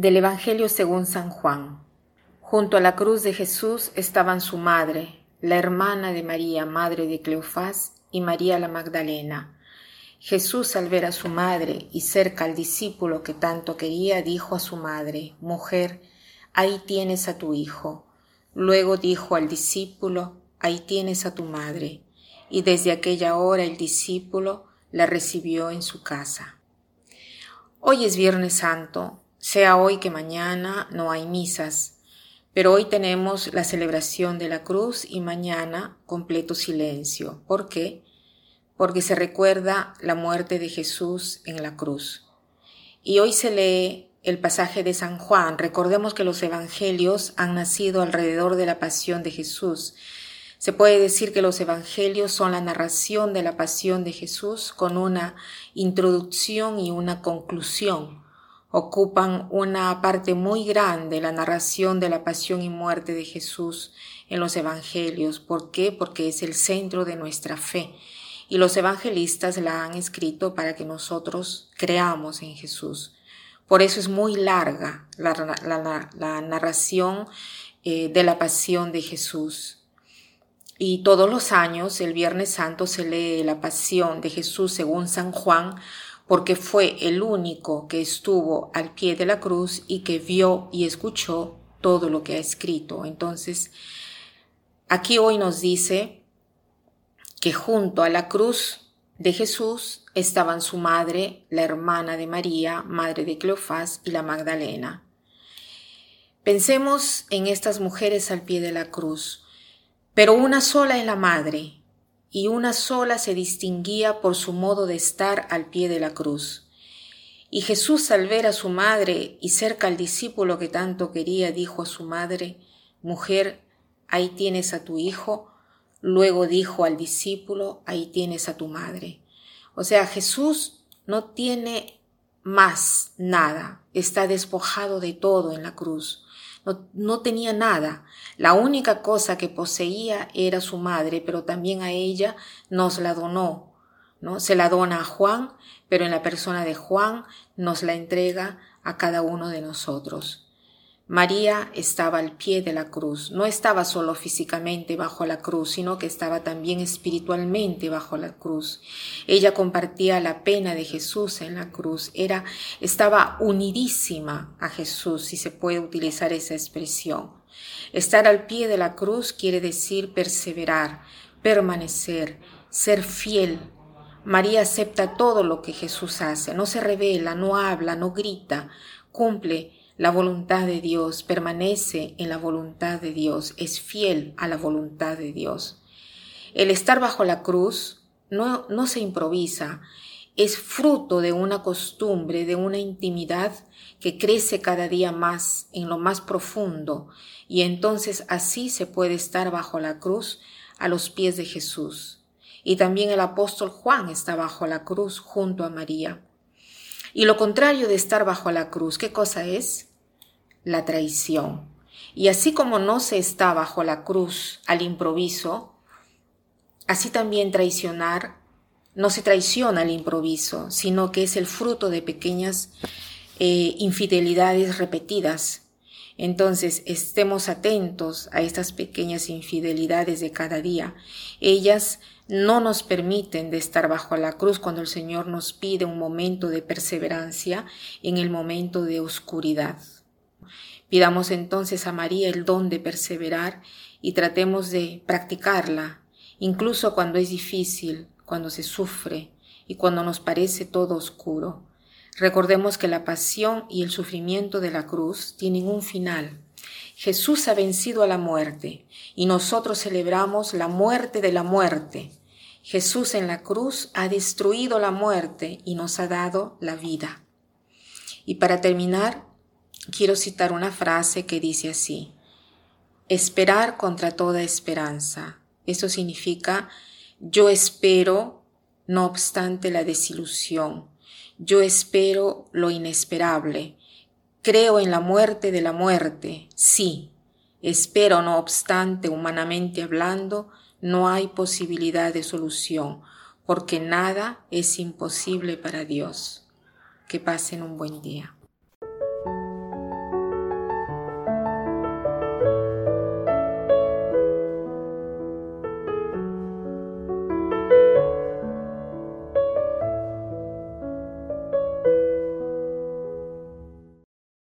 Del Evangelio según San Juan. Junto a la cruz de Jesús estaban su madre, la hermana de María, madre de Cleofás, y María la Magdalena. Jesús al ver a su madre y cerca al discípulo que tanto quería, dijo a su madre, Mujer, ahí tienes a tu hijo. Luego dijo al discípulo, Ahí tienes a tu madre. Y desde aquella hora el discípulo la recibió en su casa. Hoy es Viernes Santo, sea hoy que mañana no hay misas, pero hoy tenemos la celebración de la cruz y mañana completo silencio. ¿Por qué? Porque se recuerda la muerte de Jesús en la cruz. Y hoy se lee el pasaje de San Juan. Recordemos que los evangelios han nacido alrededor de la pasión de Jesús. Se puede decir que los evangelios son la narración de la pasión de Jesús con una introducción y una conclusión ocupan una parte muy grande la narración de la pasión y muerte de Jesús en los evangelios. ¿Por qué? Porque es el centro de nuestra fe. Y los evangelistas la han escrito para que nosotros creamos en Jesús. Por eso es muy larga la, narración eh, de la pasión de Jesús. Y todos los años, el Viernes Santo, se lee la pasión de Jesús según San Juan, porque fue el único que estuvo al pie de la cruz y que vio y escuchó todo lo que ha escrito. Entonces, aquí hoy nos dice que junto a la cruz de Jesús estaban su madre, la hermana de María, madre de Cleofás y la Magdalena. Pensemos en estas mujeres al pie de la cruz, pero una sola es la madre, y una sola se distinguía por su modo de estar al pie de la cruz. Y Jesús al ver a su madre y cerca al discípulo que tanto quería, dijo a su madre, Mujer, ahí tienes a tu hijo. Luego dijo al discípulo, ahí tienes a tu madre. O sea, Jesús no tiene más nada, está despojado de todo en la cruz no, tenía nada. La única cosa que poseía era su madre, pero también a ella nos la donó. ¿no? Se la dona a Juan, pero en la persona de Juan nos la entrega a cada uno de nosotros. María estaba al pie de la cruz, no estaba solo físicamente bajo la cruz, sino que estaba también espiritualmente bajo la cruz. Ella compartía la pena de Jesús en la cruz, era estaba unidísima a Jesús, si se puede utilizar esa expresión. Estar al pie de la cruz quiere decir perseverar, permanecer, ser fiel. María acepta todo lo que Jesús hace, no se revela, no habla, no grita, cumple la voluntad de Dios, permanece en la voluntad de Dios, es fiel a la voluntad de Dios. El estar bajo la cruz no, no se improvisa, es fruto de una costumbre, de una intimidad que crece cada día más en lo más profundo y entonces así se puede estar bajo la cruz a los pies de Jesús. Y también el apóstol Juan está bajo la cruz junto a María. Y lo contrario de estar bajo la cruz, ¿qué cosa es? La traición. Y así como no se está bajo la cruz al improviso, así también traicionar no se traiciona al improviso, sino que es el fruto de pequeñas eh, infidelidades repetidas. Entonces, estemos atentos a estas pequeñas infidelidades de cada día. Ellas no nos permiten de estar bajo la cruz cuando el Señor nos pide un momento de perseverancia en el momento de oscuridad. Pidamos entonces a María el don de perseverar y tratemos de practicarla, incluso cuando es difícil, cuando se sufre y cuando nos parece todo oscuro. Recordemos que la pasión y el sufrimiento de la cruz tienen un final. Jesús ha vencido a la muerte y nosotros celebramos la muerte de la muerte. Jesús en la cruz ha destruido la muerte y nos ha dado la vida. Y para terminar, quiero citar una frase que dice así, esperar contra toda esperanza. Eso significa yo espero no obstante la desilusión, yo espero lo inesperable, creo en la muerte de la muerte, sí, espero no obstante humanamente hablando, no hay posibilidad de solución, porque nada es imposible para Dios. Que pasen un buen día.